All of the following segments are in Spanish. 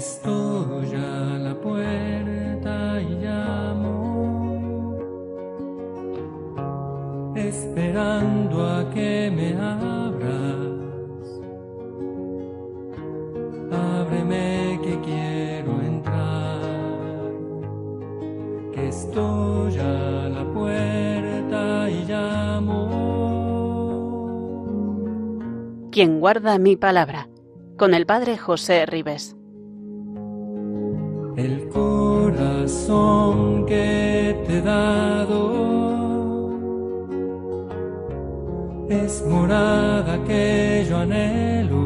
Estoy a la puerta y llamo, esperando a que me abras. Ábreme que quiero entrar, que estoy a la puerta y llamo. Quien guarda mi palabra, con el Padre José Ribes. Corazón que te he dado es morada que yo anhelo,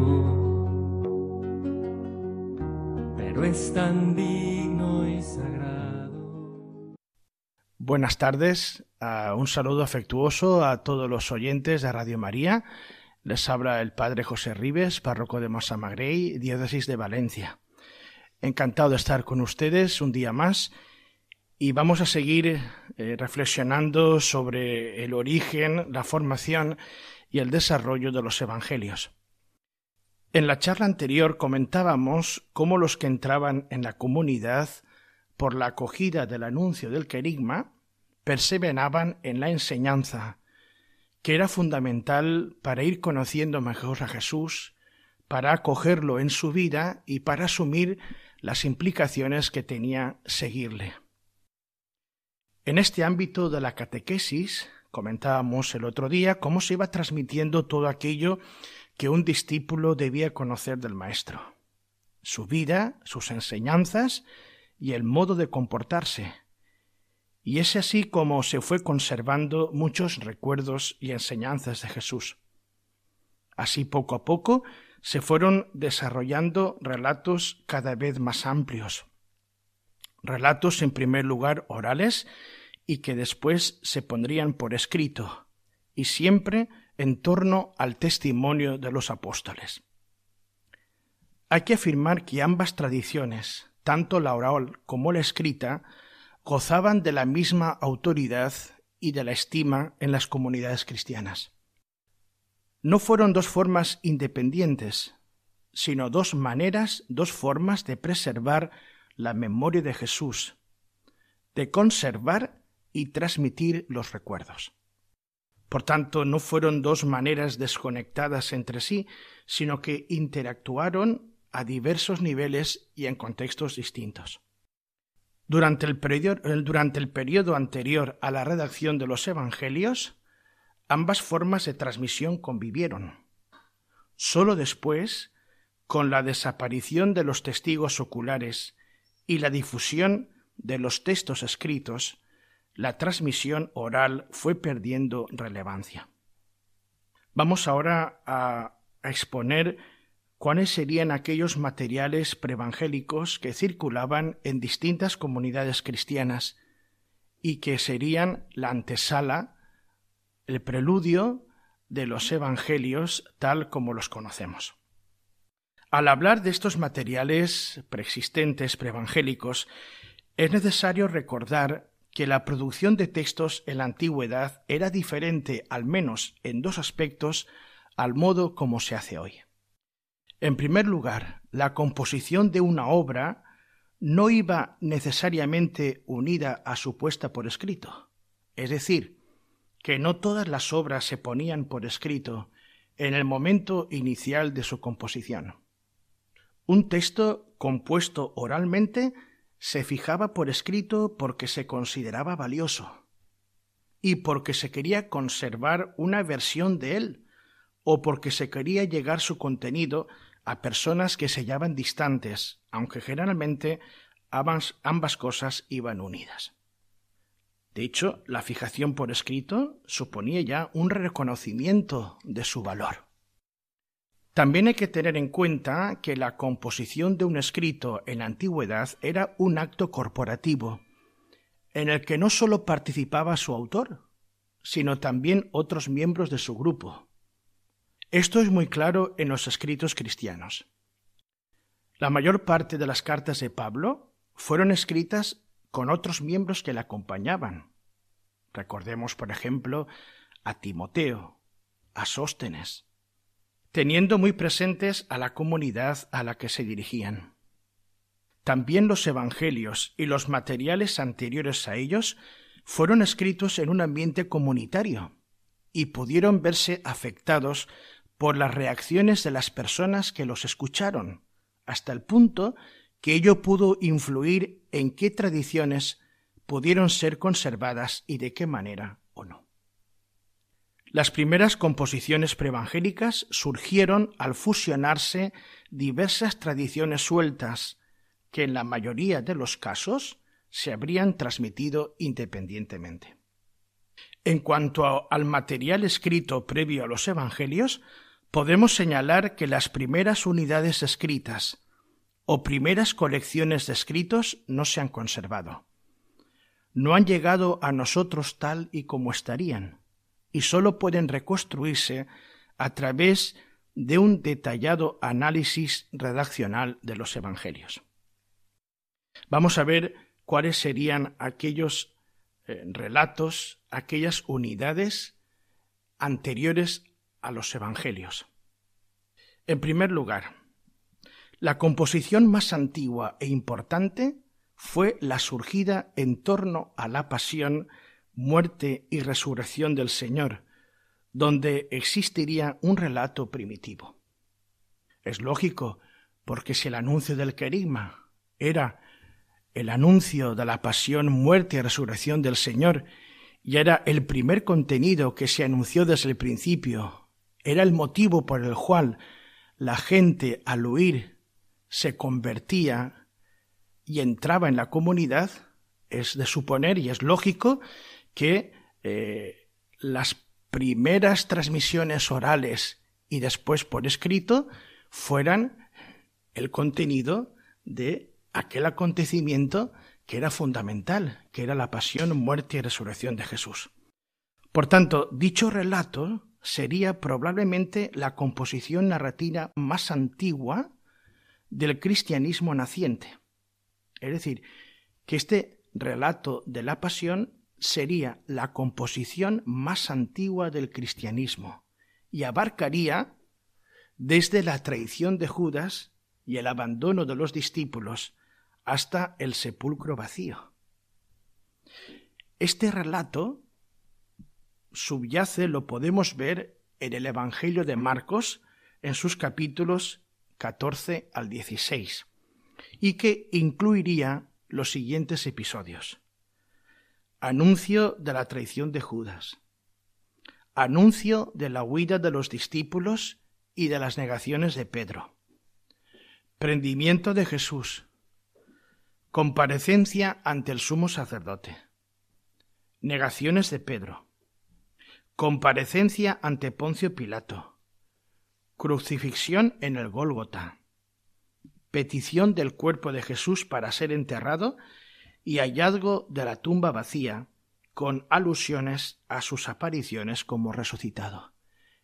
pero es tan digno y sagrado. Buenas tardes, uh, un saludo afectuoso a todos los oyentes de Radio María. Les habla el Padre José Ribes, párroco de Massamagrey, diócesis de Valencia. Encantado de estar con ustedes un día más y vamos a seguir eh, reflexionando sobre el origen, la formación y el desarrollo de los evangelios. En la charla anterior comentábamos cómo los que entraban en la comunidad por la acogida del anuncio del querigma perseveraban en la enseñanza, que era fundamental para ir conociendo mejor a Jesús, para acogerlo en su vida y para asumir las implicaciones que tenía seguirle. En este ámbito de la catequesis, comentábamos el otro día cómo se iba transmitiendo todo aquello que un discípulo debía conocer del Maestro, su vida, sus enseñanzas y el modo de comportarse. Y es así como se fue conservando muchos recuerdos y enseñanzas de Jesús. Así poco a poco se fueron desarrollando relatos cada vez más amplios. Relatos en primer lugar orales y que después se pondrían por escrito, y siempre en torno al testimonio de los apóstoles. Hay que afirmar que ambas tradiciones, tanto la oral como la escrita, gozaban de la misma autoridad y de la estima en las comunidades cristianas no fueron dos formas independientes, sino dos maneras, dos formas de preservar la memoria de Jesús, de conservar y transmitir los recuerdos. Por tanto, no fueron dos maneras desconectadas entre sí, sino que interactuaron a diversos niveles y en contextos distintos. Durante el, periodo, anterior a la redacción de los Evangelios, ambas formas de transmisión convivieron. Sólo después, con la desaparición de los testigos oculares y la difusión de los textos escritos, la transmisión oral fue perdiendo relevancia. Vamos ahora a, a exponer cuáles serían aquellos materiales preevangélicos que circulaban en distintas comunidades cristianas y que serían la antesala el preludio de los evangelios tal como los conocemos. Al hablar de estos materiales preexistentes preevangélicos, es necesario recordar que la producción de textos en la antigüedad era diferente, al menos en dos aspectos, al modo como se hace hoy. En primer lugar, la composición de una obra no iba necesariamente unida a su puesta por escrito. Es decir, que no todas las obras se ponían por escrito en el momento inicial de su composición. Un texto compuesto oralmente se fijaba por escrito porque se consideraba valioso y porque se quería conservar una versión de él o porque se quería llegar su contenido a personas que se hallaban distantes, aunque generalmente ambas, ambas cosas iban unidas. De hecho, la fijación por escrito suponía ya un reconocimiento de su valor. También hay que tener en cuenta que la composición de un escrito en la antigüedad era un acto corporativo, en el que no sólo participaba su autor, sino también otros miembros de su grupo. Esto es muy claro en los escritos cristianos. La mayor parte de las cartas de Pablo fueron escritas con otros miembros que le acompañaban. Recordemos, por ejemplo, a Timoteo, a Sóstenes, teniendo muy presentes a la comunidad a la que se dirigían. También los evangelios y los materiales anteriores a ellos fueron escritos en un ambiente comunitario y pudieron verse afectados por las reacciones de las personas que los escucharon, hasta el punto que ello pudo influir en qué tradiciones pudieron ser conservadas y de qué manera o no. Las primeras composiciones preevangélicas surgieron al fusionarse diversas tradiciones sueltas que en la mayoría de los casos se habrían transmitido independientemente. En cuanto al material escrito previo a los Evangelios, podemos señalar que las primeras unidades escritas o primeras colecciones de escritos no se han conservado. No han llegado a nosotros tal y como estarían y sólo pueden reconstruirse a través de un detallado análisis redaccional de los Evangelios. Vamos a ver cuáles serían aquellos eh, relatos, aquellas unidades anteriores a los Evangelios. En primer lugar, la composición más antigua e importante fue la surgida en torno a la pasión muerte y resurrección del Señor, donde existiría un relato primitivo. Es lógico, porque si el anuncio del querigma era el anuncio de la pasión, muerte y resurrección del Señor, y era el primer contenido que se anunció desde el principio, era el motivo por el cual la gente al huir se convertía y entraba en la comunidad, es de suponer y es lógico que eh, las primeras transmisiones orales y después por escrito fueran el contenido de aquel acontecimiento que era fundamental, que era la pasión, muerte y resurrección de Jesús. Por tanto, dicho relato sería probablemente la composición narrativa más antigua del cristianismo naciente. Es decir, que este relato de la pasión sería la composición más antigua del cristianismo y abarcaría desde la traición de Judas y el abandono de los discípulos hasta el sepulcro vacío. Este relato subyace, lo podemos ver en el Evangelio de Marcos, en sus capítulos 14 al 16, y que incluiría los siguientes episodios. Anuncio de la traición de Judas. Anuncio de la huida de los discípulos y de las negaciones de Pedro. Prendimiento de Jesús. Comparecencia ante el sumo sacerdote. Negaciones de Pedro. Comparecencia ante Poncio Pilato. Crucifixión en el Gólgota. Petición del cuerpo de Jesús para ser enterrado y hallazgo de la tumba vacía, con alusiones a sus apariciones como resucitado.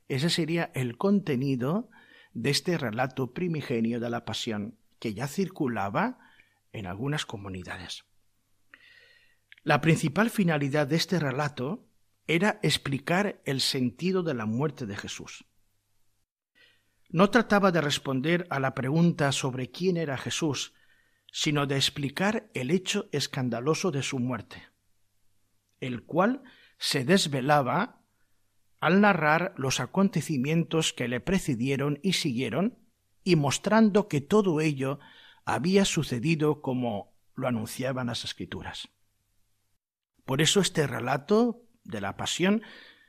Ese sería el contenido de este relato primigenio de la pasión que ya circulaba en algunas comunidades. La principal finalidad de este relato era explicar el sentido de la muerte de Jesús. No trataba de responder a la pregunta sobre quién era Jesús, sino de explicar el hecho escandaloso de su muerte, el cual se desvelaba al narrar los acontecimientos que le precedieron y siguieron, y mostrando que todo ello había sucedido como lo anunciaban las escrituras. Por eso este relato de la pasión,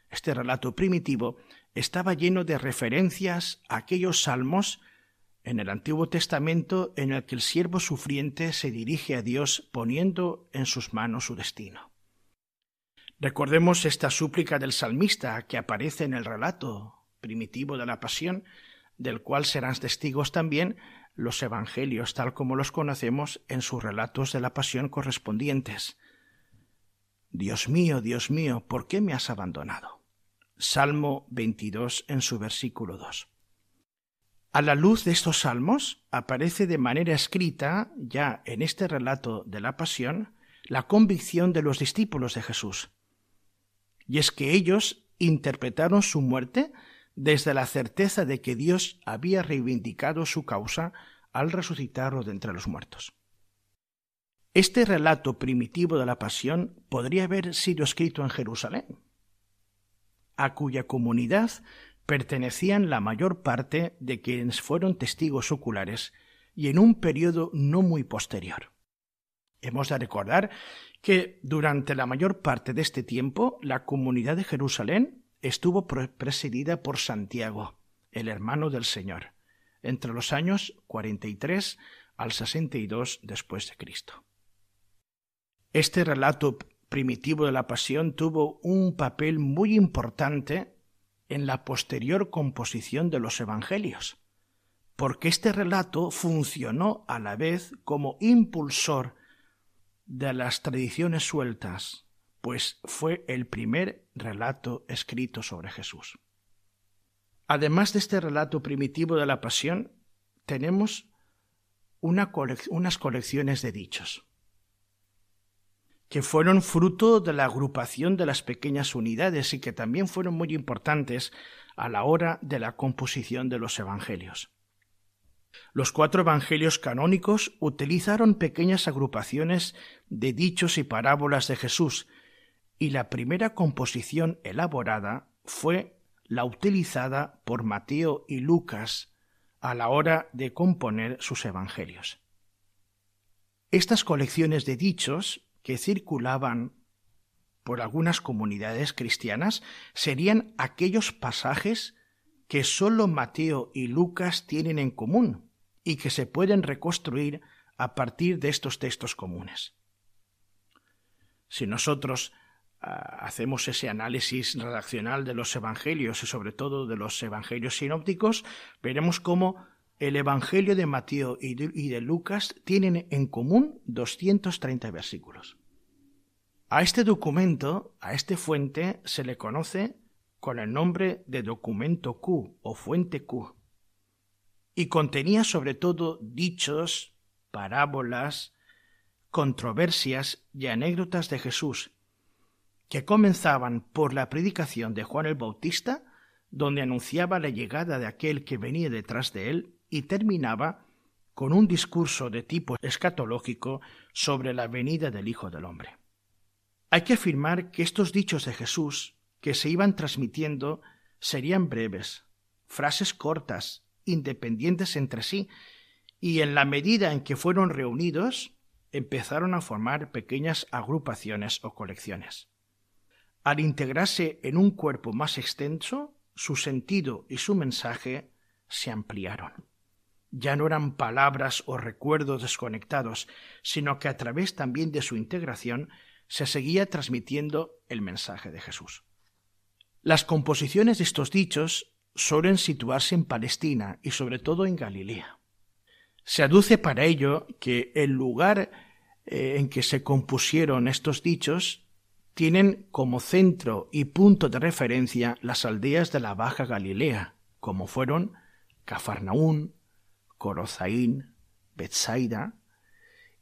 este relato primitivo, estaba lleno de referencias a aquellos salmos en el Antiguo Testamento en el que el siervo sufriente se dirige a Dios poniendo en sus manos su destino. Recordemos esta súplica del salmista que aparece en el relato primitivo de la pasión, del cual serán testigos también los evangelios tal como los conocemos en sus relatos de la pasión correspondientes. Dios mío, Dios mío, ¿por qué me has abandonado? Salmo 22 en su versículo 2. A la luz de estos salmos aparece de manera escrita, ya en este relato de la pasión, la convicción de los discípulos de Jesús. Y es que ellos interpretaron su muerte desde la certeza de que Dios había reivindicado su causa al resucitarlo de entre los muertos. Este relato primitivo de la pasión podría haber sido escrito en Jerusalén, a cuya comunidad pertenecían la mayor parte de quienes fueron testigos oculares y en un periodo no muy posterior. Hemos de recordar que durante la mayor parte de este tiempo la comunidad de Jerusalén estuvo presidida por Santiago, el hermano del Señor, entre los años 43 al 62 después de Cristo. Este relato primitivo de la pasión tuvo un papel muy importante en la posterior composición de los evangelios, porque este relato funcionó a la vez como impulsor de las tradiciones sueltas, pues fue el primer relato escrito sobre Jesús. Además de este relato primitivo de la pasión, tenemos unas colecciones de dichos que fueron fruto de la agrupación de las pequeñas unidades y que también fueron muy importantes a la hora de la composición de los evangelios. Los cuatro evangelios canónicos utilizaron pequeñas agrupaciones de dichos y parábolas de Jesús, y la primera composición elaborada fue la utilizada por Mateo y Lucas a la hora de componer sus evangelios. Estas colecciones de dichos que circulaban por algunas comunidades cristianas serían aquellos pasajes que sólo Mateo y Lucas tienen en común y que se pueden reconstruir a partir de estos textos comunes. Si nosotros ah, hacemos ese análisis redaccional de los evangelios y sobre todo de los evangelios sinópticos, veremos cómo el Evangelio de Mateo y de, Lucas tienen en común 230 versículos. A este documento, a este fuente, se le conoce con el nombre de documento Q o fuente Q, y contenía sobre todo dichos, parábolas, controversias y anécdotas de Jesús, que comenzaban por la predicación de Juan el Bautista, donde anunciaba la llegada de aquel que venía detrás de él, y terminaba con un discurso de tipo escatológico sobre la venida del Hijo del Hombre. Hay que afirmar que estos dichos de Jesús que se iban transmitiendo serían breves, frases cortas, independientes entre sí, y en la medida en que fueron reunidos, empezaron a formar pequeñas agrupaciones o colecciones. Al integrarse en un cuerpo más extenso, su sentido y su mensaje se ampliaron ya no eran palabras o recuerdos desconectados, sino que a través también de su integración se seguía transmitiendo el mensaje de Jesús. Las composiciones de estos dichos suelen situarse en Palestina y sobre todo en Galilea. Se aduce para ello que el lugar eh, en que se compusieron estos dichos tienen como centro y punto de referencia las aldeas de la Baja Galilea, como fueron Cafarnaún, Corozaín, Betsaida,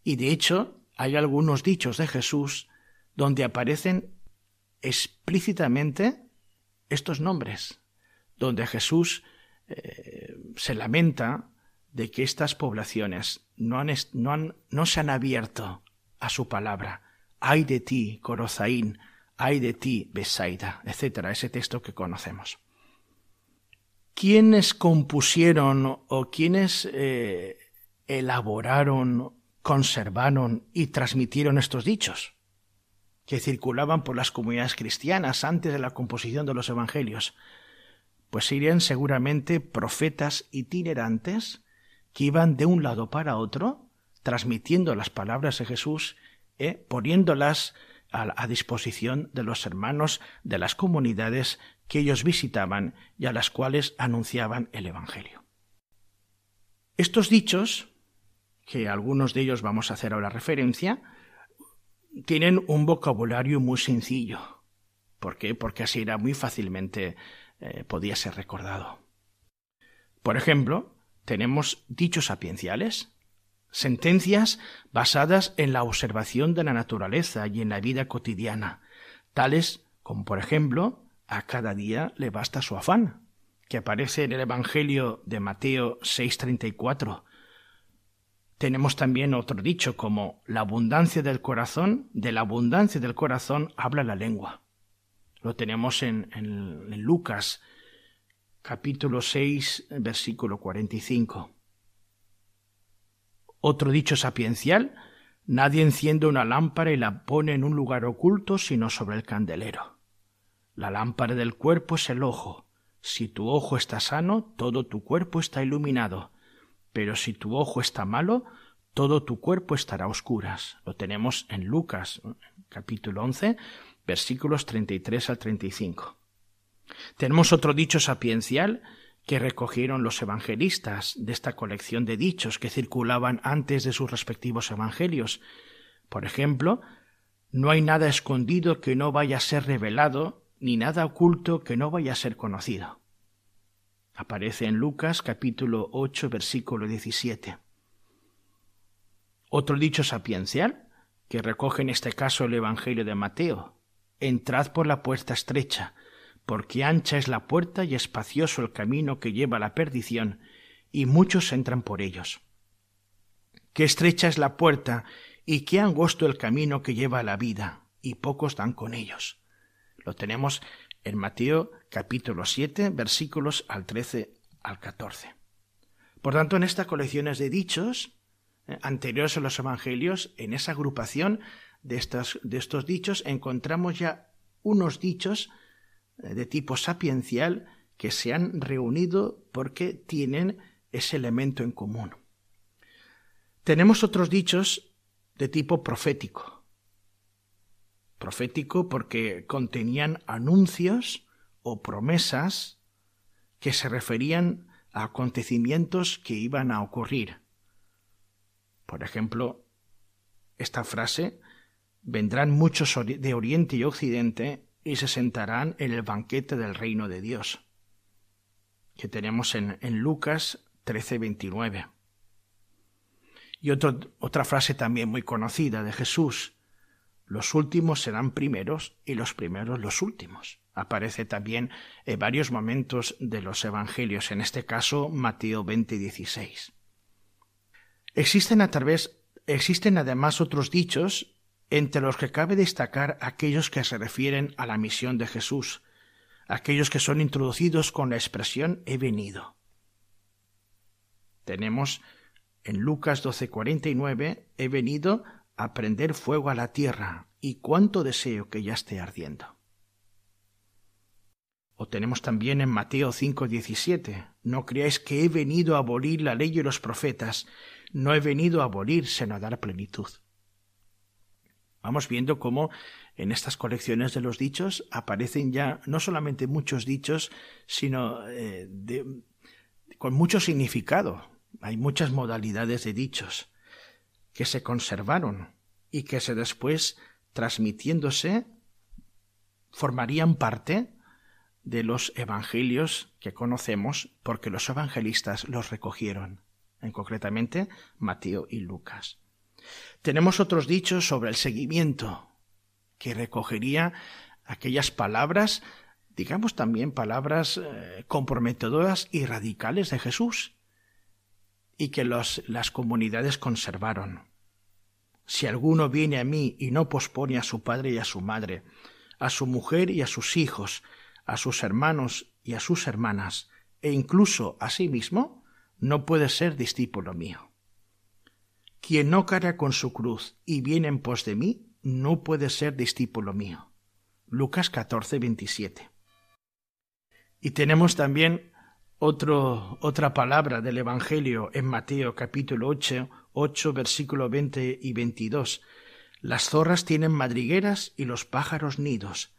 y de hecho hay algunos dichos de Jesús donde aparecen explícitamente estos nombres, donde Jesús eh, se lamenta de que estas poblaciones no, no, se han abierto a su palabra. Ay de ti, Corozaín, ay de ti, Besaida, etcétera, ese texto que conocemos. ¿Quiénes compusieron o quiénes eh, elaboraron, conservaron y transmitieron estos dichos que circulaban por las comunidades cristianas antes de la composición de los evangelios? Pues serían seguramente profetas itinerantes que iban de un lado para otro, transmitiendo las palabras de Jesús, eh, poniéndolas a, disposición de los hermanos de las comunidades que ellos visitaban y a las cuales anunciaban el Evangelio. Estos dichos, que algunos de ellos vamos a hacer ahora referencia, tienen un vocabulario muy sencillo. ¿Por qué? Porque así era muy fácilmente eh, podía ser recordado. Por ejemplo, tenemos dichos sapienciales, sentencias basadas en la observación de la naturaleza y en la vida cotidiana, tales como por ejemplo a cada día le basta su afán, que aparece en el Evangelio de Mateo 6:34. Tenemos también otro dicho como la abundancia del corazón, de la abundancia del corazón habla la lengua. Lo tenemos en, en Lucas capítulo 6, versículo 45. Otro dicho sapiencial, nadie enciende una lámpara y la pone en un lugar oculto sino sobre el candelero. La lámpara del cuerpo es el ojo. Si tu ojo está sano, todo tu cuerpo está iluminado. Pero si tu ojo está malo, todo tu cuerpo estará a oscuras. Lo tenemos en Lucas, capítulo 11, versículos 33 al 35. Tenemos otro dicho sapiencial que recogieron los evangelistas de esta colección de dichos que circulaban antes de sus respectivos evangelios. Por ejemplo, no hay nada escondido que no vaya a ser revelado, ni nada oculto que no vaya a ser conocido. Aparece en Lucas capítulo 8 versículo 17. Otro dicho sapiencial, que recoge en este caso el Evangelio de Mateo. Entrad por la puerta estrecha, porque ancha es la puerta y espacioso el camino que lleva a la perdición, y muchos entran por ellos. Qué estrecha es la puerta y qué angosto el camino que lleva a la vida, y pocos dan con ellos. Lo tenemos en Mateo capítulo 7, versículos al 13 al 14. Por tanto, en estas colecciones de dichos eh, anteriores a los evangelios, en esa agrupación de estos, de estos dichos, encontramos ya unos dichos eh, de tipo sapiencial que se han reunido porque tienen ese elemento en común. Tenemos otros dichos de tipo profético. Profético porque contenían anuncios o promesas que se referían a acontecimientos que iban a ocurrir. Por ejemplo, esta frase, vendrán muchos de Oriente y Occidente y se sentarán en el banquete del reino de Dios, que tenemos en, en Lucas 13:29. Y otra frase también muy conocida de Jesús, los últimos serán primeros y los primeros los últimos. Aparece también en varios momentos de los Evangelios, en este caso Mateo 20:16. Existen a través existen además otros dichos entre los que cabe destacar aquellos que se refieren a la misión de Jesús, aquellos que son introducidos con la expresión he venido. Tenemos en Lucas 12:49 he venido a prender fuego a la tierra y cuánto deseo que ya esté ardiendo. O tenemos también en Mateo 5:17 no creáis que he venido a abolir la ley y los profetas, no he venido a abolir sino a dar plenitud. Vamos viendo cómo en estas colecciones de los dichos aparecen ya no solamente muchos dichos, sino eh, con mucho significado. Hay muchas modalidades de dichos que se conservaron y que se después, transmitiéndose, formarían parte de los evangelios que conocemos porque los evangelistas los recogieron, en concretamente Mateo y Lucas. Tenemos otros dichos sobre el seguimiento, que recogería aquellas palabras, digamos también palabras eh, comprometedoras y radicales de Jesús, y que las comunidades conservaron. Si alguno viene a mí y no pospone a su padre y a su madre, a su mujer y a sus hijos, a sus hermanos y a sus hermanas, e incluso a sí mismo, no puede ser discípulo mío. Quien no carga con su cruz y viene en pos de mí, no puede ser discípulo mío. Lucas 14, 27. Y tenemos también otro, otra palabra del Evangelio en Mateo capítulo 8, 8, versículo 20 y 22. Las zorras tienen madrigueras y los pájaros nidos,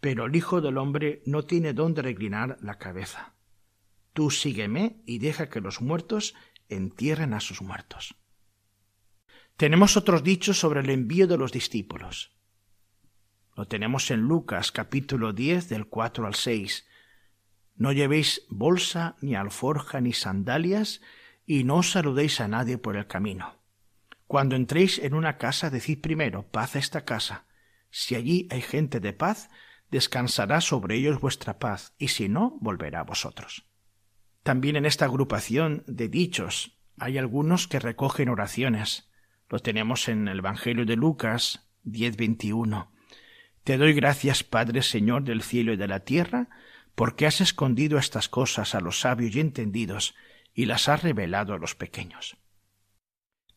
pero el Hijo del Hombre no tiene dónde reclinar la cabeza. Tú sígueme y deja que los muertos entierren a sus muertos. Tenemos otros dichos sobre el envío de los discípulos. Lo tenemos en Lucas capítulo 10 del 4 al 6. No llevéis bolsa, ni alforja, ni sandalias, y no saludéis a nadie por el camino. Cuando entréis en una casa, decid primero, paz a esta casa. Si allí hay gente de paz, descansará sobre ellos vuestra paz, y si no, volverá a vosotros. También en esta agrupación de dichos Hay algunos que recogen oraciones. Lo tenemos en el Evangelio de Lucas 10:21. Te doy gracias, Padre Señor del cielo y de la tierra, porque has escondido estas cosas a los sabios y entendidos y las has revelado a los pequeños.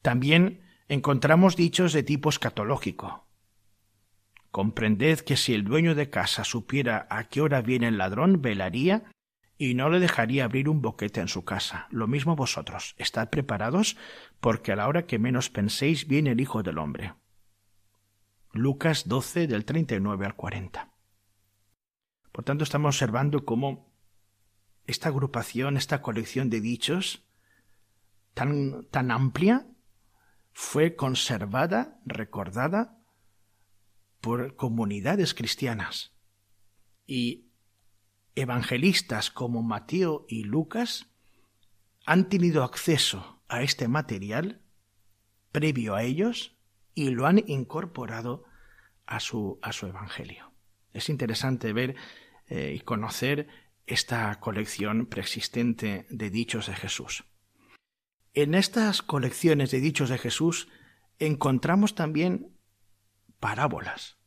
También encontramos dichos de tipo escatológico. Comprended que si el dueño de casa supiera a qué hora viene el ladrón, velaría y no le dejaría abrir un boquete en su casa. Lo mismo vosotros, estad preparados, porque a la hora que menos penséis viene el Hijo del Hombre. Lucas 12 del 39 al 40. Por tanto, estamos observando cómo esta agrupación, esta colección de dichos tan, tan amplia, fue conservada, recordada por comunidades cristianas. Y evangelistas como Mateo y Lucas han tenido acceso a este material previo a ellos y lo han incorporado a su, a su evangelio. Es interesante ver eh, y conocer esta colección preexistente de dichos de Jesús. En estas colecciones de dichos de Jesús encontramos también parábolas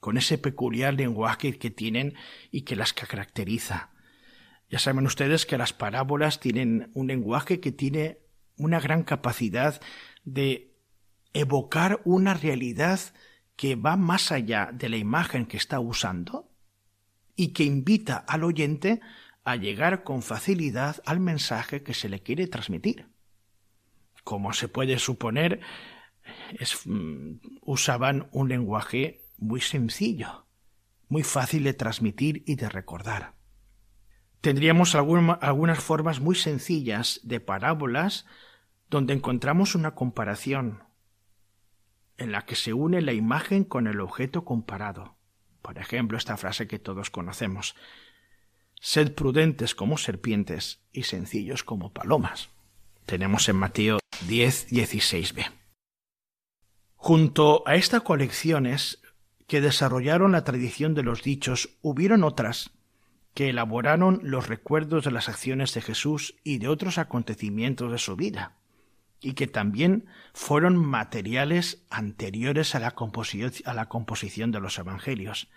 con ese peculiar lenguaje que tienen y que las caracteriza. Ya saben ustedes que las parábolas tienen un lenguaje que tiene una gran capacidad de evocar una realidad que va más allá de la imagen que está usando y que invita al oyente a llegar con facilidad al mensaje que se le quiere transmitir. Como se puede suponer, mm, usaban un lenguaje muy sencillo, muy fácil de transmitir y de recordar. Tendríamos algunas formas muy sencillas de parábolas donde encontramos una comparación en la que se une la imagen con el objeto comparado. Por ejemplo, esta frase que todos conocemos. Sed prudentes como serpientes y sencillos como palomas. Tenemos en Mateo 10, 16b. Junto a estas colecciones que desarrollaron la tradición de los dichos, hubieron otras que elaboraron los recuerdos de las acciones de Jesús y de otros acontecimientos de su vida, y que también fueron materiales anteriores a la, a la composición de los Evangelios,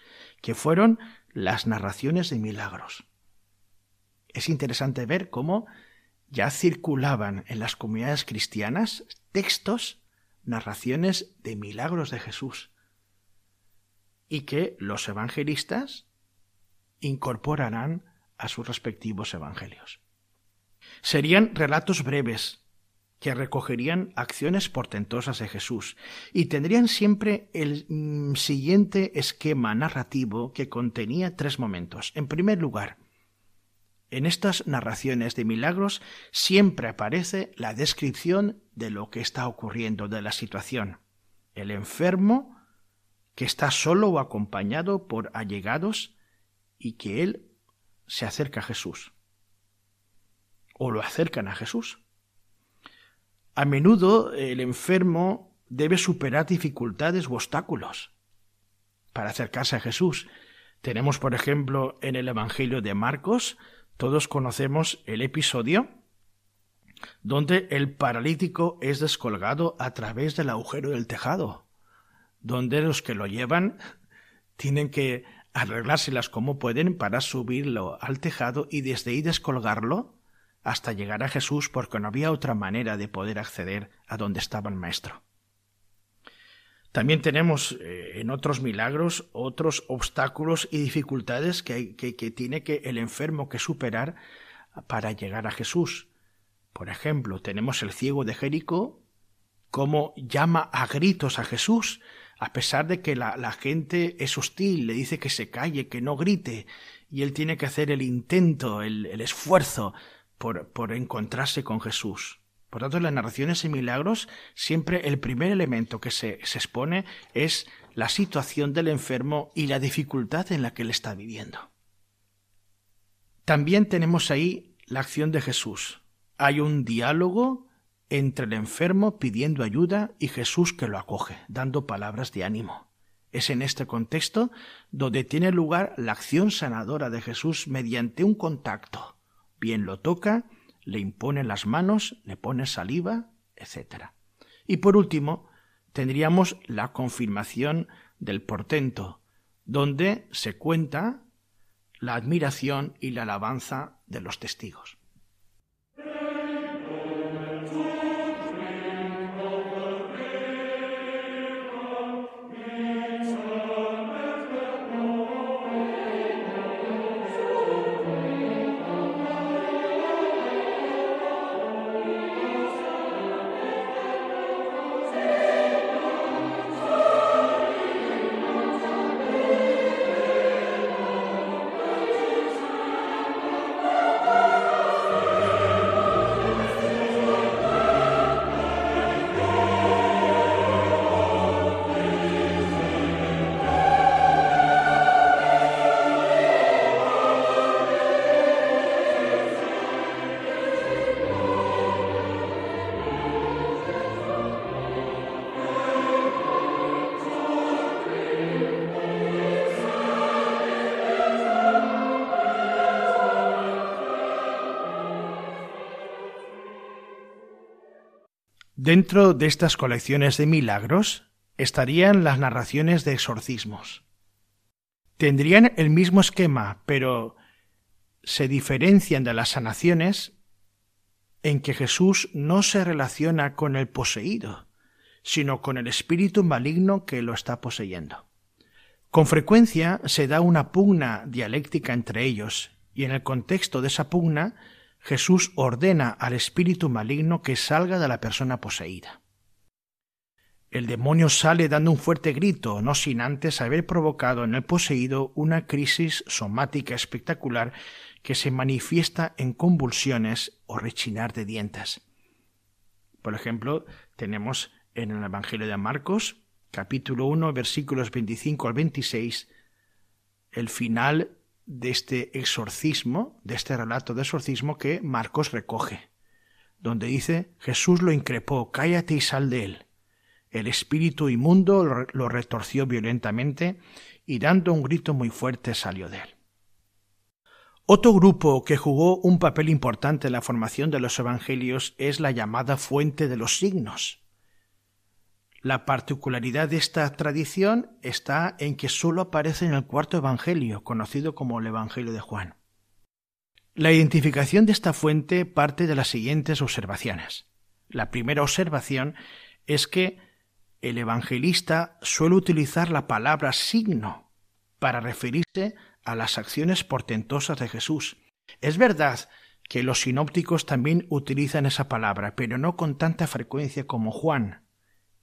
que fueron las narraciones de milagros. Es interesante ver cómo ya circulaban en las comunidades cristianas textos, narraciones de milagros de Jesús, y que los evangelistas incorporarán a sus respectivos evangelios. Serían relatos breves que recogerían acciones portentosas de Jesús y tendrían siempre el mm, siguiente esquema narrativo que contenía tres momentos. En primer lugar, en estas narraciones de milagros siempre aparece la descripción de lo que está ocurriendo, de la situación. El enfermo que está solo o acompañado por allegados y que él se acerca a Jesús o lo acercan a Jesús. A menudo el enfermo debe superar dificultades u obstáculos para acercarse a Jesús. Tenemos, por ejemplo, en el Evangelio de Marcos, todos conocemos el episodio donde el paralítico es descolgado a través del agujero del tejado donde los que lo llevan tienen que arreglárselas como pueden para subirlo al tejado y desde ahí descolgarlo hasta llegar a Jesús porque no había otra manera de poder acceder a donde estaba el Maestro. También tenemos eh, en otros milagros otros obstáculos y dificultades que, que, tiene que el enfermo que superar para llegar a Jesús. Por ejemplo, tenemos el ciego de Jericó, como llama a gritos a Jesús, a pesar de que la, gente es hostil, le dice que se calle, que no grite, y él tiene que hacer el intento, el, esfuerzo por, encontrarse con Jesús. Por tanto, en las narraciones y milagros, siempre el primer elemento que se, se expone es la situación del enfermo y la dificultad en la que él está viviendo. También tenemos ahí la acción de Jesús. Hay un diálogo entre el enfermo pidiendo ayuda y Jesús que lo acoge, dando palabras de ánimo. Es en este contexto donde tiene lugar la acción sanadora de Jesús mediante un contacto. Bien lo toca, le impone las manos, le pone saliva, etc. Y por último, tendríamos la confirmación del portento, donde se cuenta la admiración y la alabanza de los testigos. Dentro de estas colecciones de milagros estarían las narraciones de exorcismos. Tendrían el mismo esquema, pero se diferencian de las sanaciones en que Jesús no se relaciona con el poseído, sino con el espíritu maligno que lo está poseyendo. Con frecuencia se da una pugna dialéctica entre ellos, y en el contexto de esa pugna Jesús ordena al espíritu maligno que salga de la persona poseída. El demonio sale dando un fuerte grito, no sin antes haber provocado en el poseído una crisis somática espectacular que se manifiesta en convulsiones o rechinar de dientes. Por ejemplo, tenemos en el Evangelio de Marcos, capítulo 1, versículos 25 al 26, el final de este exorcismo, de este relato de exorcismo que Marcos recoge, donde dice Jesús lo increpó, cállate y sal de él. El espíritu inmundo lo retorció violentamente y dando un grito muy fuerte salió de él. Otro grupo que jugó un papel importante en la formación de los evangelios es la llamada fuente de los signos. La particularidad de esta tradición está en que sólo aparece en el cuarto Evangelio, conocido como el Evangelio de Juan. La identificación de esta fuente parte de las siguientes observaciones. La primera observación es que el evangelista suele utilizar la palabra signo para referirse a las acciones portentosas de Jesús. Es verdad que los sinópticos también utilizan esa palabra, pero no con tanta frecuencia como Juan,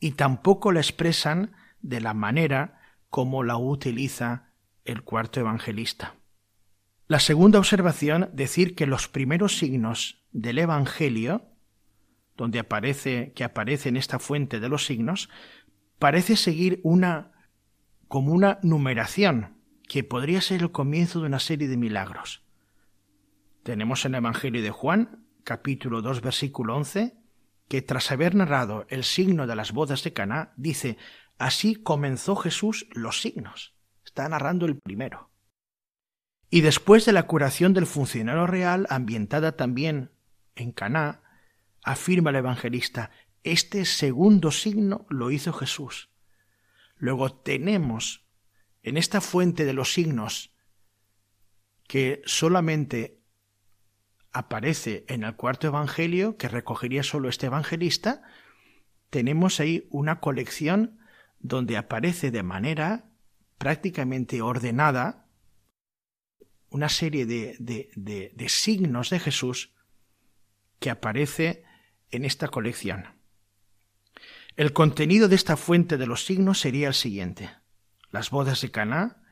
y tampoco la expresan de la manera como la utiliza el cuarto evangelista. La segunda observación, decir que los primeros signos del Evangelio, donde aparece que aparece en esta fuente de los signos, parece seguir una como una numeración que podría ser el comienzo de una serie de milagros. Tenemos en el Evangelio de Juan, capítulo 2, versículo 11, que tras haber narrado el signo de las bodas de Caná, dice, así comenzó Jesús los signos. Está narrando el primero. Y después de la curación del funcionario real, ambientada también en Caná, afirma el evangelista, este segundo signo lo hizo Jesús. Luego tenemos en esta fuente de los signos que solamente aparece en el cuarto Evangelio, que recogería solo este evangelista, tenemos ahí una colección donde aparece de manera prácticamente ordenada una serie de, de, signos de Jesús que aparece en esta colección. El contenido de esta fuente de los signos sería el siguiente: las bodas de Caná,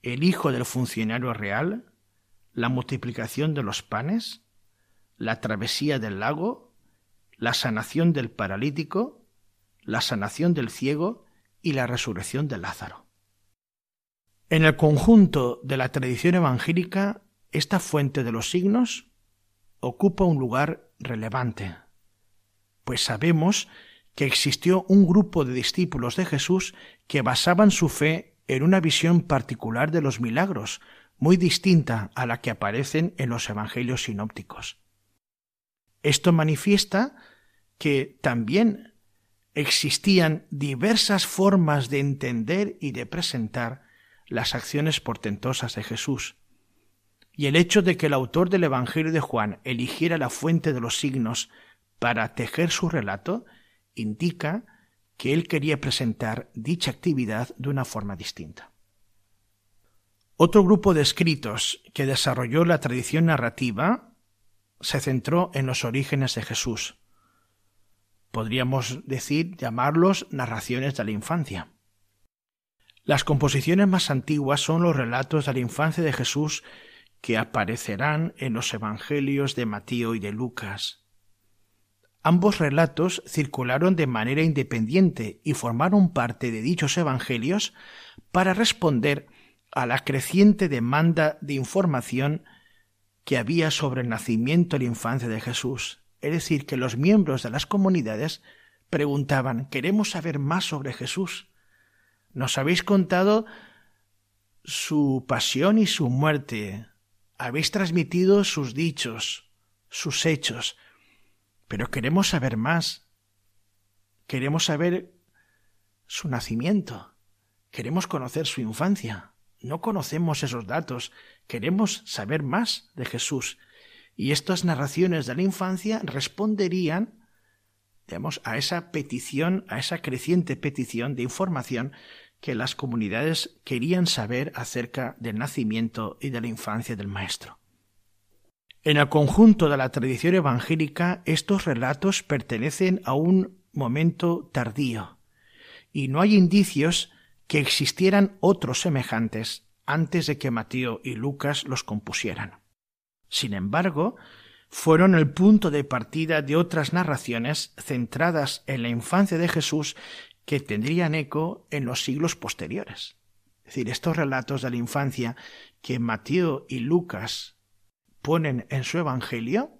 el hijo del funcionario real, la multiplicación de los panes, la travesía del lago, la sanación del paralítico, la sanación del ciego y la resurrección de Lázaro. En el conjunto de la tradición evangélica, esta fuente de los signos ocupa un lugar relevante, pues sabemos que existió un grupo de discípulos de Jesús que basaban su fe en una visión particular de los milagros, muy distinta a la que aparecen en los evangelios sinópticos. Esto manifiesta que también existían diversas formas de entender y de presentar las acciones portentosas de Jesús. Y el hecho de que el autor del Evangelio de Juan eligiera la fuente de los signos para tejer su relato indica que él quería presentar dicha actividad de una forma distinta. Otro grupo de escritos que desarrolló la tradición narrativa se centró en los orígenes de Jesús. Podríamos decir llamarlos narraciones de la infancia. Las composiciones más antiguas son los relatos de la infancia de Jesús que aparecerán en los Evangelios de Mateo y de Lucas. Ambos relatos circularon de manera independiente y formaron parte de dichos Evangelios para responder a la creciente demanda de información que había sobre el nacimiento y la infancia de Jesús. Es decir, que los miembros de las comunidades preguntaban queremos saber más sobre Jesús. Nos habéis contado su pasión y su muerte. Habéis transmitido sus dichos, sus hechos. Pero queremos saber más. Queremos saber su nacimiento. Queremos conocer su infancia. No conocemos esos datos, queremos saber más de Jesús. Y estas narraciones de la infancia responderían digamos, a esa petición, a esa creciente petición de información que las comunidades querían saber acerca del nacimiento y de la infancia del Maestro. En el conjunto de la tradición evangélica, estos relatos pertenecen a un momento tardío, y no hay indicios que existieran otros semejantes antes de que Mateo y Lucas los compusieran. Sin embargo, fueron el punto de partida de otras narraciones centradas en la infancia de Jesús que tendrían eco en los siglos posteriores. Es decir, estos relatos de la infancia que Mateo y Lucas ponen en su Evangelio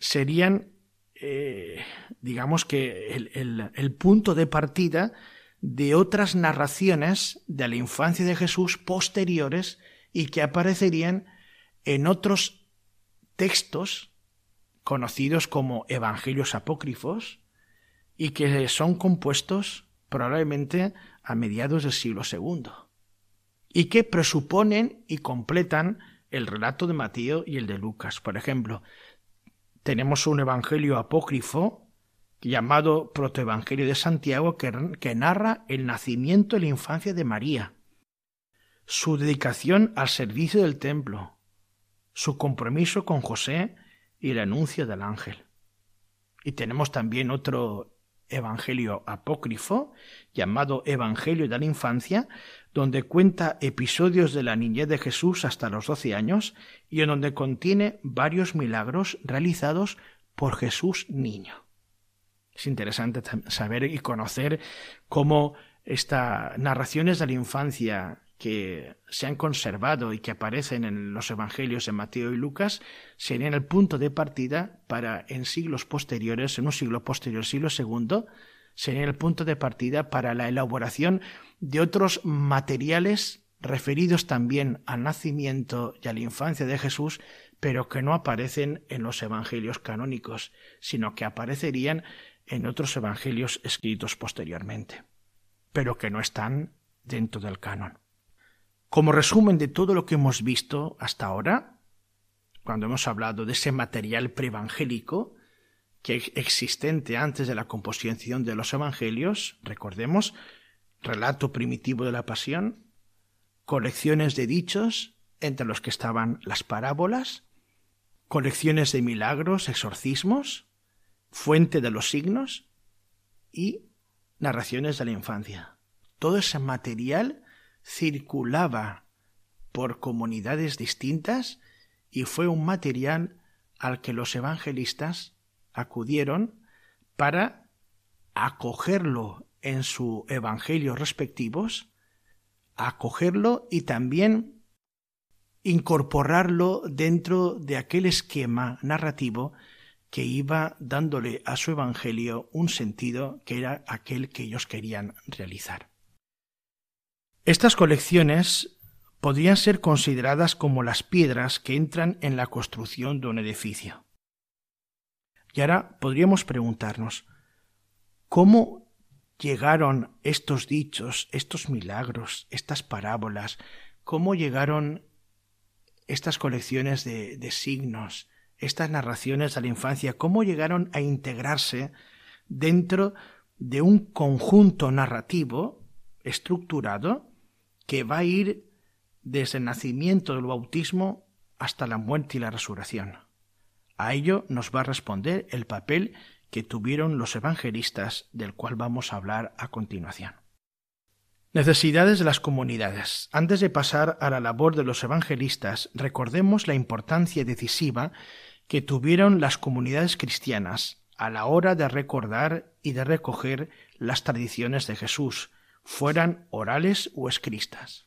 serían, eh, digamos que, el punto de partida de otras narraciones de la infancia de Jesús posteriores y que aparecerían en otros textos conocidos como evangelios apócrifos y que son compuestos probablemente a mediados del siglo II y que presuponen y completan el relato de Mateo y el de Lucas. Por ejemplo, tenemos un evangelio apócrifo llamado Protoevangelio de Santiago, que, narra el nacimiento y la infancia de María, su dedicación al servicio del templo, su compromiso con José y el anuncio del ángel. Y tenemos también otro evangelio apócrifo llamado Evangelio de la Infancia, donde cuenta episodios de la niñez de Jesús hasta los doce años y en donde contiene varios milagros realizados por Jesús niño. Es interesante saber y conocer cómo estas narraciones de la infancia que se han conservado y que aparecen en los evangelios de Mateo y Lucas serían el punto de partida para en siglos posteriores, en un siglo posterior, siglo segundo, serían el punto de partida para la elaboración de otros materiales referidos también al nacimiento y a la infancia de Jesús, pero que no aparecen en los evangelios canónicos, sino que aparecerían en otros evangelios escritos posteriormente, pero que no están dentro del canon. Como resumen de todo lo que hemos visto hasta ahora, cuando hemos hablado de ese material preevangélico que existente antes de la composición de los evangelios, recordemos, relato primitivo de la pasión, colecciones de dichos, entre los que estaban las parábolas, colecciones de milagros, exorcismos, fuente de los signos y narraciones de la infancia. Todo ese material circulaba por comunidades distintas y fue un material al que los evangelistas acudieron para acogerlo en su evangelio respectivos, acogerlo y también incorporarlo dentro de aquel esquema narrativo que iba dándole a su Evangelio un sentido que era aquel que ellos querían realizar. Estas colecciones podrían ser consideradas como las piedras que entran en la construcción de un edificio. Y ahora podríamos preguntarnos, ¿cómo llegaron estos dichos, estos milagros, estas parábolas? ¿Cómo llegaron estas colecciones de, de signos, estas narraciones de la infancia? ¿Cómo llegaron a integrarse dentro de un conjunto narrativo estructurado que va a ir desde el nacimiento del bautismo hasta la muerte y la resurrección. A ello nos va a responder el papel que tuvieron los evangelistas, del cual vamos a hablar a continuación. Necesidades de las comunidades. Antes de pasar a la labor de los evangelistas, recordemos la importancia decisiva que tuvieron las comunidades cristianas a la hora de recordar y de recoger las tradiciones de Jesús, fueran orales o escritas.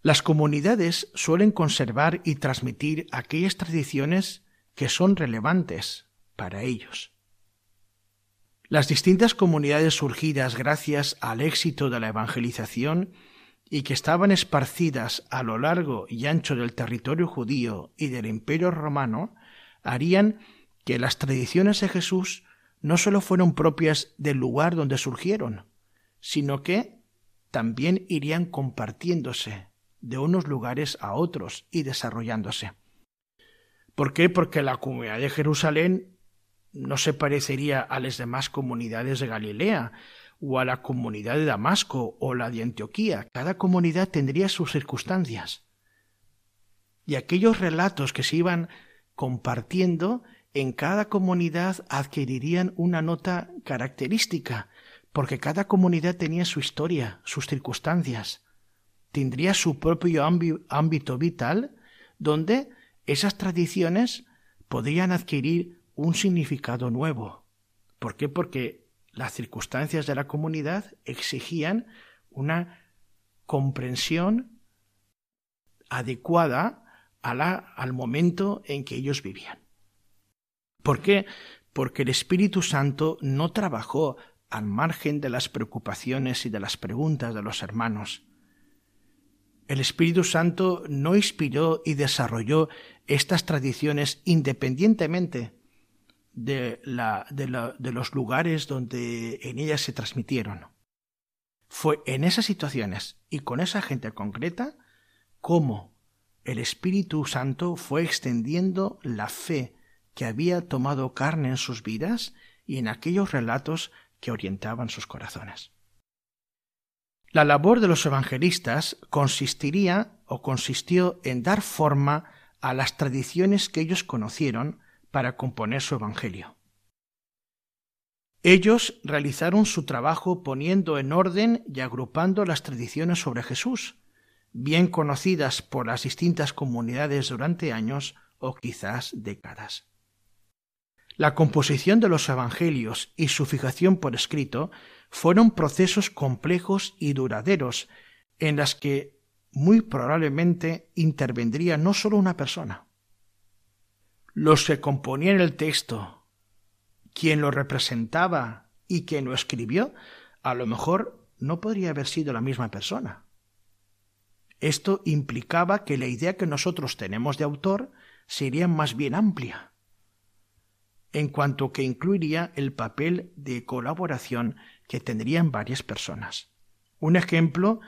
Las comunidades suelen conservar y transmitir aquellas tradiciones que son relevantes para ellos. Las distintas comunidades surgidas gracias al éxito de la evangelización y que estaban esparcidas a lo largo y ancho del territorio judío y del imperio romano harían que las tradiciones de Jesús no sólo fueron propias del lugar donde surgieron, sino que también irían compartiéndose de unos lugares a otros y desarrollándose. ¿Por qué? Porque la comunidad de Jerusalén no se parecería a las demás comunidades de Galilea o a la comunidad de Damasco o la de Antioquía. Cada comunidad tendría sus circunstancias. Y aquellos relatos que se iban compartiendo en cada comunidad adquirirían una nota característica, porque cada comunidad tenía su historia, sus circunstancias tendría su propio ámbito vital donde esas tradiciones podrían adquirir un significado nuevo. ¿Por qué? Porque las circunstancias de la comunidad exigían una comprensión adecuada a la, al momento en que ellos vivían. ¿Por qué? Porque el Espíritu Santo no trabajó al margen de las preocupaciones y de las preguntas de los hermanos, el Espíritu Santo no inspiró y desarrolló estas tradiciones independientemente de, la, de, los lugares donde en ellas se transmitieron. Fue en esas situaciones y con esa gente concreta cómo el Espíritu Santo fue extendiendo la fe que había tomado carne en sus vidas y en aquellos relatos que orientaban sus corazones. La labor de los evangelistas consistiría o consistió en dar forma a las tradiciones que ellos conocieron para componer su evangelio. Ellos realizaron su trabajo poniendo en orden y agrupando las tradiciones sobre Jesús, bien conocidas por las distintas comunidades durante años o quizás décadas. La composición de los evangelios y su fijación por escrito fueron procesos complejos y duraderos en las que muy probablemente intervendría no solo una persona. Los que componían el texto, quien lo representaba y quien lo escribió, a lo mejor no podría haber sido la misma persona. Esto implicaba que la idea que nosotros tenemos de autor sería más bien amplia, en cuanto que incluiría el papel de colaboración que tendrían varias personas. Un ejemplo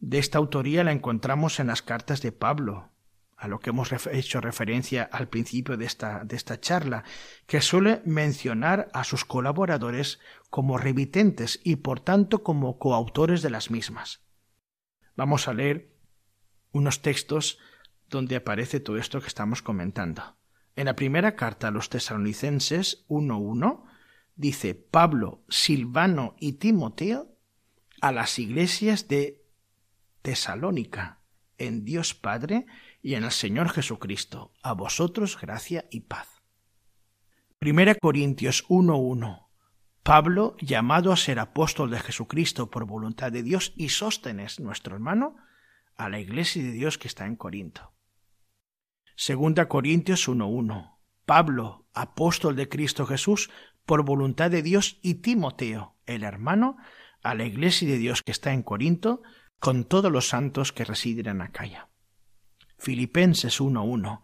de esta autoría la encontramos en las cartas de Pablo, a lo que hemos hecho referencia al principio de esta, de esta charla, que suele mencionar a sus colaboradores como remitentes y por tanto como coautores de las mismas. Vamos a leer unos textos donde aparece todo esto que estamos comentando. En la primera carta a los tesalonicenses 1.1 dice Pablo, Silvano y Timoteo a las iglesias de Tesalónica, en Dios Padre y en el Señor Jesucristo, a vosotros gracia y paz. Primera Corintios 1.1 Pablo, llamado a ser apóstol de Jesucristo por voluntad de Dios, y Sóstenes, nuestro hermano, a la iglesia de Dios que está en Corinto. Segunda Corintios 1.1 Pablo, apóstol de Cristo Jesús, por voluntad de Dios, y Timoteo, el hermano, a la iglesia de Dios que está en Corinto, con todos los santos que residen en Acaya. Filipenses 1.1.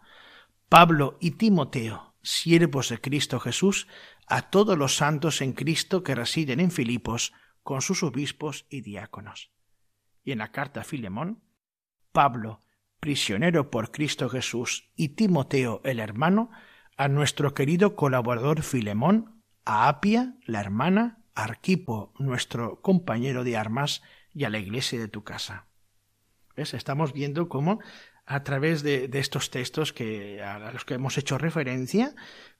Pablo y Timoteo, siervos de Cristo Jesús, a todos los santos en Cristo que residen en Filipos, con sus obispos y diáconos. Y en la carta a Filemón, Pablo, prisionero por Cristo Jesús, y Timoteo el hermano, a nuestro querido colaborador Filemón, a Apia, la hermana, a Arquipo, nuestro compañero de armas, y a la iglesia de tu casa. ¿Ves? Estamos viendo cómo a través de, estos textos que, a los que hemos hecho referencia,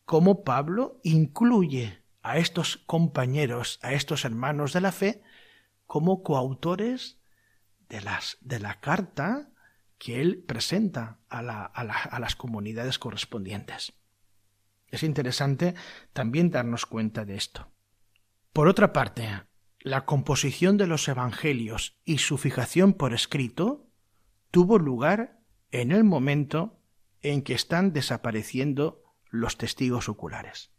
cómo Pablo incluye a estos compañeros, a estos hermanos de la fe, como coautores de, las, de la carta que él presenta a, a las comunidades correspondientes. Es interesante también darnos cuenta de esto. Por otra parte, la composición de los Evangelios y su fijación por escrito tuvo lugar en el momento en que están desapareciendo los testigos oculares.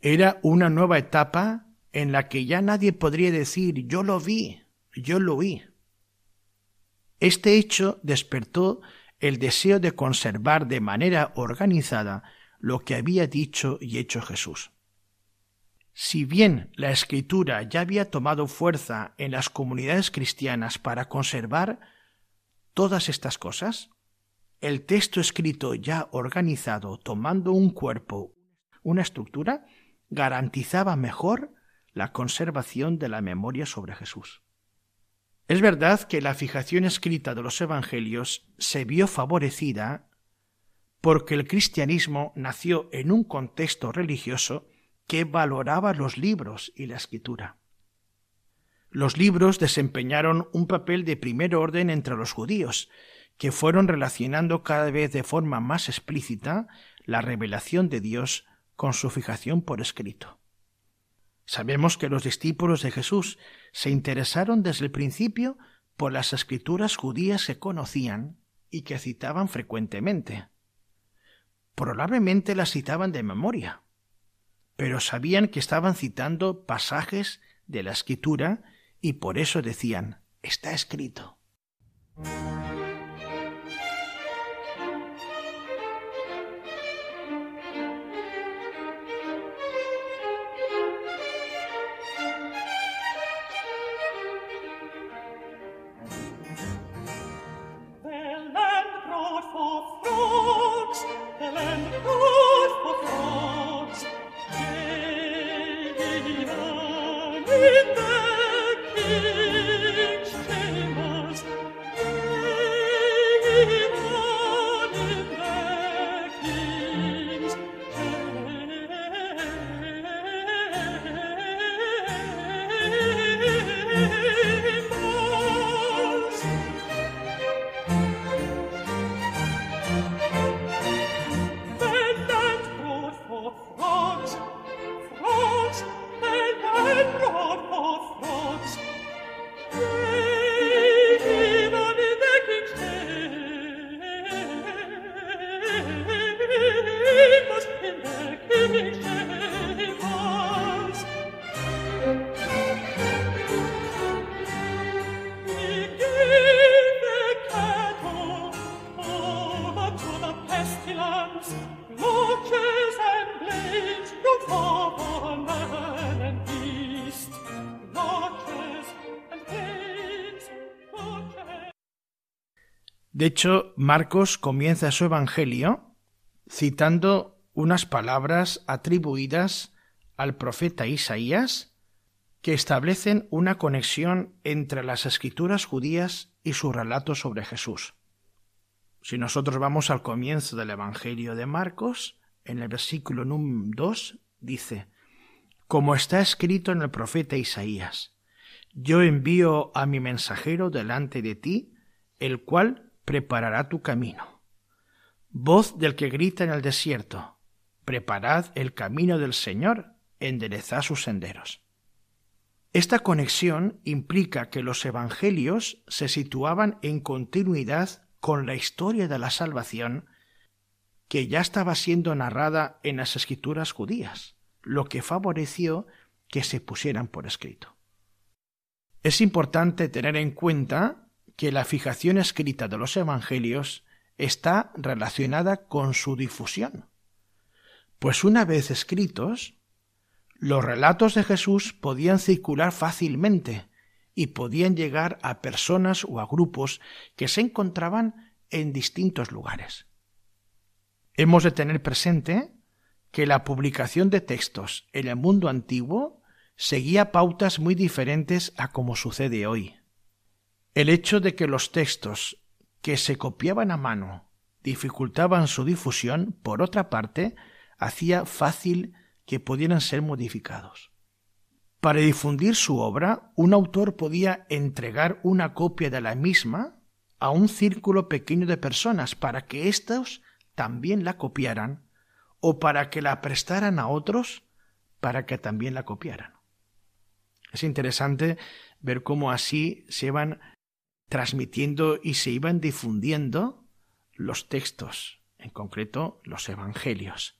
Era una nueva etapa en la que ya nadie podría decir yo lo vi, yo lo vi. Este hecho despertó el deseo de conservar de manera organizada lo que había dicho y hecho Jesús. Si bien la escritura ya había tomado fuerza en las comunidades cristianas para conservar todas estas cosas, el texto escrito ya organizado, tomando un cuerpo, una estructura, garantizaba mejor la conservación de la memoria sobre Jesús. Es verdad que la fijación escrita de los Evangelios se vio favorecida porque el cristianismo nació en un contexto religioso que valoraba los libros y la escritura. Los libros desempeñaron un papel de primer orden entre los judíos, que fueron relacionando cada vez de forma más explícita la revelación de Dios con su fijación por escrito. Sabemos que los discípulos de Jesús se interesaron desde el principio por las escrituras judías que conocían y que citaban frecuentemente. Probablemente las citaban de memoria, pero sabían que estaban citando pasajes de la escritura y por eso decían, está escrito. De hecho, Marcos comienza su Evangelio citando unas palabras atribuidas al profeta Isaías que establecen una conexión entre las escrituras judías y su relato sobre Jesús. Si nosotros vamos al comienzo del Evangelio de Marcos, en el versículo 2 dice, como está escrito en el profeta Isaías, yo envío a mi mensajero delante de ti, el cual preparará tu camino. Voz del que grita en el desierto, preparad el camino del Señor, enderezad sus senderos. Esta conexión implica que los evangelios se situaban en continuidad con la historia de la salvación que ya estaba siendo narrada en las escrituras judías, lo que favoreció que se pusieran por escrito. Es importante tener en cuenta que la fijación escrita de los Evangelios está relacionada con su difusión. Pues una vez escritos, los relatos de Jesús podían circular fácilmente y podían llegar a personas o a grupos que se encontraban en distintos lugares. Hemos de tener presente que la publicación de textos en el mundo antiguo seguía pautas muy diferentes a como sucede hoy. El hecho de que los textos que se copiaban a mano dificultaban su difusión, por otra parte, hacía fácil que pudieran ser modificados. Para difundir su obra, un autor podía entregar una copia de la misma a un círculo pequeño de personas para que éstos también la copiaran o para que la prestaran a otros para que también la copiaran. Es interesante ver cómo así se iban transmitiendo y se iban difundiendo los textos, en concreto los evangelios,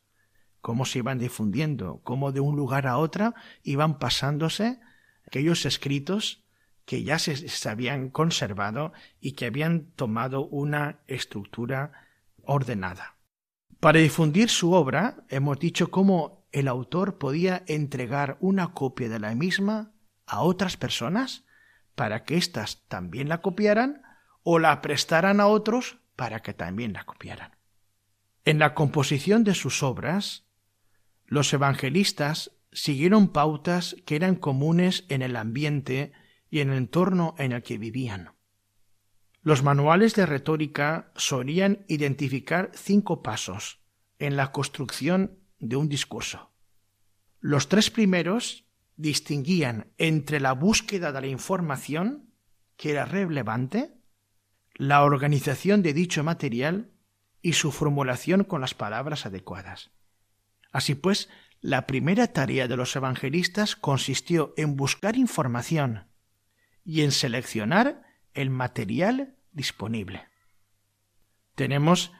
cómo se iban difundiendo, cómo de un lugar a otro iban pasándose aquellos escritos que ya se, se habían conservado y que habían tomado una estructura ordenada. Para difundir su obra, hemos dicho cómo el autor podía entregar una copia de la misma a otras personas para que éstas también la copiaran o la prestaran a otros para que también la copiaran. En la composición de sus obras, los evangelistas siguieron pautas que eran comunes en el ambiente y en el entorno en el que vivían. Los manuales de retórica solían identificar cinco pasos en la construcción de un discurso. Los tres primeros distinguían entre la búsqueda de la información, que era relevante, la organización de dicho material y su formulación con las palabras adecuadas. Así pues, la primera tarea de los evangelistas consistió en buscar información y en seleccionar el material disponible. Tenemos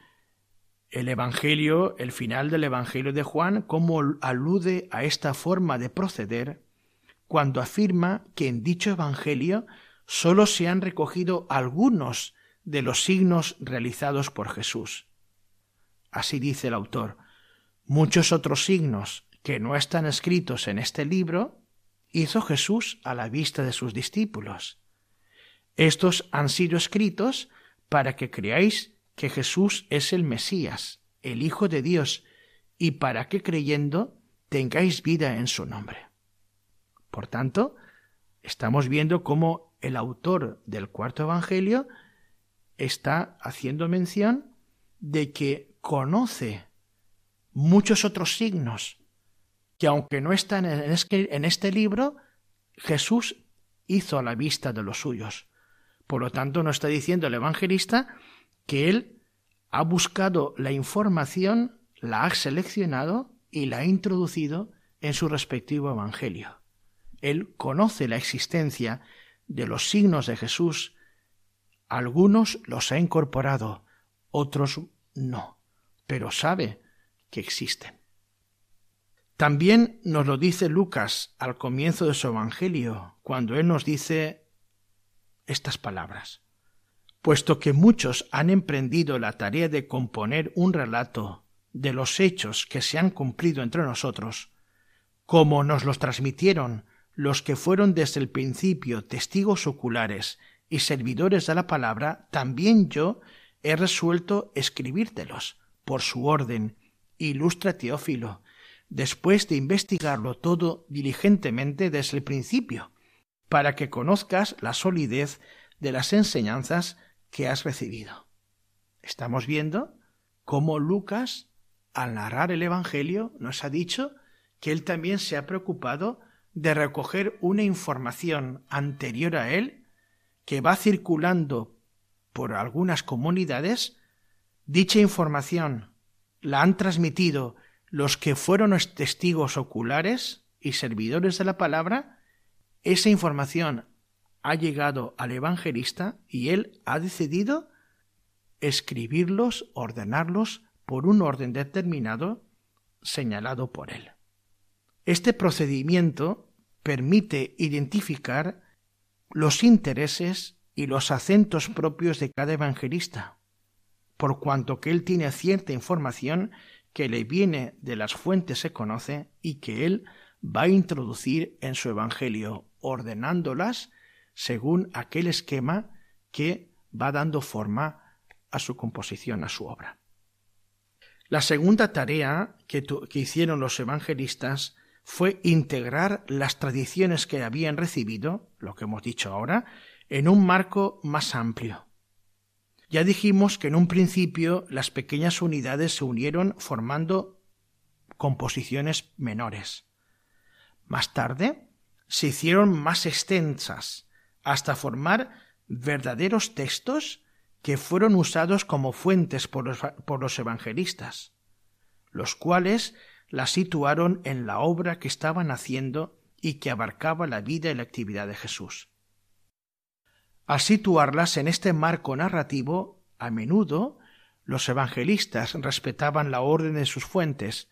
el Evangelio, el final del Evangelio de Juan, como alude a esta forma de proceder cuando afirma que en dicho Evangelio sólo se han recogido algunos de los signos realizados por Jesús. Así dice el autor, muchos otros signos que no están escritos en este libro hizo Jesús a la vista de sus discípulos. Estos han sido escritos para que creáis que Jesús es el Mesías, el Hijo de Dios, y para que creyendo tengáis vida en su nombre. Por tanto, estamos viendo cómo el autor del cuarto Evangelio está haciendo mención de que conoce muchos otros signos que aunque no están en este libro, Jesús hizo a la vista de los suyos. Por lo tanto, nos está diciendo el evangelista que él ha buscado la información, la ha seleccionado y la ha introducido en su respectivo evangelio. Él conoce la existencia de los signos de Jesús. Algunos los ha incorporado, otros no, pero sabe que existen. También nos lo dice Lucas al comienzo de su Evangelio, cuando él nos dice estas palabras. Puesto que muchos han emprendido la tarea de componer un relato de los hechos que se han cumplido entre nosotros, como nos los transmitieron los que fueron desde el principio testigos oculares y servidores de la palabra, también yo he resuelto escribírtelos por su orden, ilustre Teófilo, después de investigarlo todo diligentemente desde el principio, para que conozcas la solidez de las enseñanzas que has recibido. Estamos viendo cómo Lucas, al narrar el Evangelio, nos ha dicho que él también se ha preocupado de recoger una información anterior a él que va circulando por algunas comunidades, dicha información la han transmitido los que fueron testigos oculares y servidores de la palabra, esa información ha llegado al evangelista y él ha decidido escribirlos, ordenarlos por un orden determinado señalado por él. Este procedimiento permite identificar los intereses y los acentos propios de cada evangelista, por cuanto que él tiene cierta información que le viene de las fuentes se conoce y que él va a introducir en su Evangelio, ordenándolas según aquel esquema que va dando forma a su composición, a su obra. La segunda tarea que, hicieron los evangelistas fue integrar las tradiciones que habían recibido, lo que hemos dicho ahora, en un marco más amplio. Ya dijimos que en un principio las pequeñas unidades se unieron formando composiciones menores. Más tarde se hicieron más extensas, hasta formar verdaderos textos que fueron usados como fuentes por los, evangelistas, los cuales la situaron en la obra que estaban haciendo y que abarcaba la vida y la actividad de Jesús. Al situarlas en este marco narrativo, a menudo los evangelistas respetaban la orden de sus fuentes,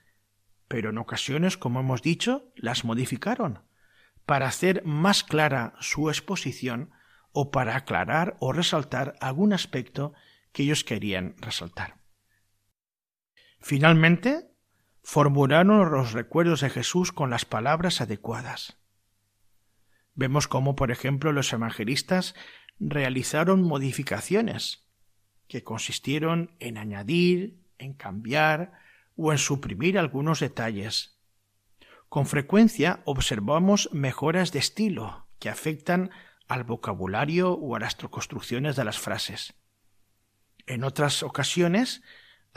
pero en ocasiones, como hemos dicho, las modificaron para hacer más clara su exposición o para aclarar o resaltar algún aspecto que ellos querían resaltar. Finalmente, formularon los recuerdos de Jesús con las palabras adecuadas. Vemos cómo, por ejemplo, los evangelistas realizaron modificaciones que consistieron en añadir, en cambiar o en suprimir algunos detalles. Con frecuencia observamos mejoras de estilo que afectan al vocabulario o a las construcciones de las frases. En otras ocasiones,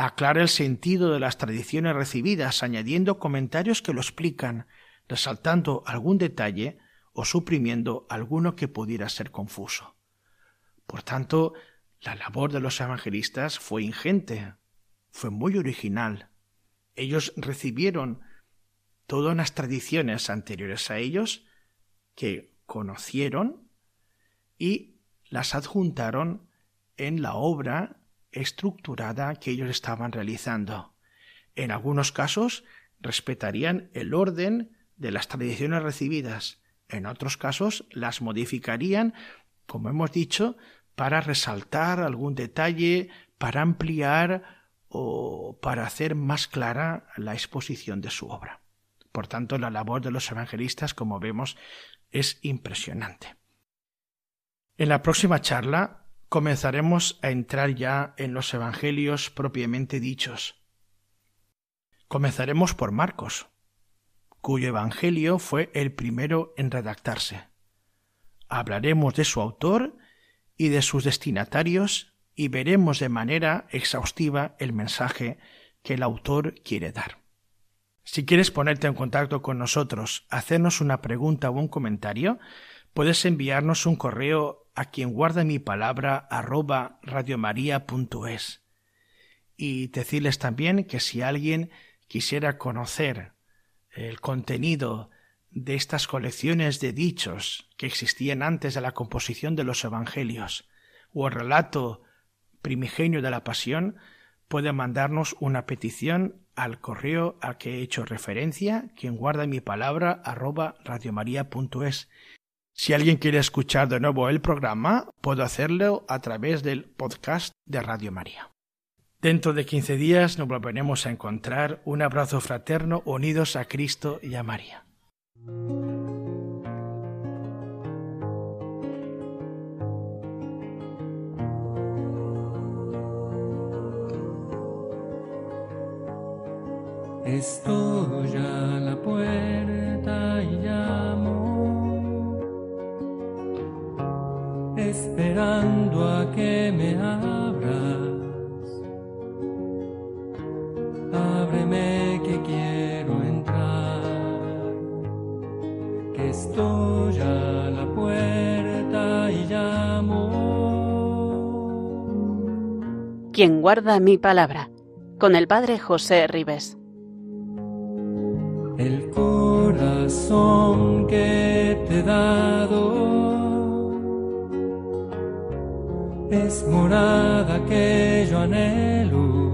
aclara el sentido de las tradiciones recibidas, añadiendo comentarios que lo explican, resaltando algún detalle o suprimiendo alguno que pudiera ser confuso. Por tanto, la labor de los evangelistas fue ingente, fue muy original. Ellos recibieron todas las tradiciones anteriores a ellos que conocieron y las adjuntaron en la obra estructurada que ellos estaban realizando. En algunos casos respetarían el orden de las tradiciones recibidas, en otros casos las modificarían, como hemos dicho, para resaltar algún detalle, para ampliar o para hacer más clara la exposición de su obra. Por tanto, la labor de los evangelistas, como vemos, es impresionante. En la próxima charla comenzaremos a entrar ya en los Evangelios propiamente dichos. Comenzaremos por Marcos, cuyo Evangelio fue el primero en redactarse. Hablaremos de su autor y de sus destinatarios y veremos de manera exhaustiva el mensaje que el autor quiere dar. Si quieres ponerte en contacto con nosotros, hacernos una pregunta o un comentario, puedes enviarnos un correo a quien guarda mi palabra arroba radiomaria.es y decirles también que si alguien quisiera conocer el contenido de estas colecciones de dichos que existían antes de la composición de los evangelios o el relato primigenio de la pasión, puede mandarnos una petición al correo al que he hecho referencia, quien guarda mi palabra arroba radiomaria.es si alguien quiere escuchar de nuevo el programa, puedo hacerlo a través del podcast de Radio María. Dentro de 15 días nos volveremos a encontrar. Un abrazo fraterno unidos a Cristo y a María. Estoy a la puerta y esperando a que me abras. Ábreme que quiero entrar, que estoy a la puerta y llamo. Quien guarda mi palabra, con el Padre José Ribes. El corazón que te he dado es morada que yo anhelo,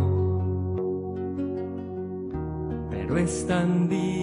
pero es tan sagrado.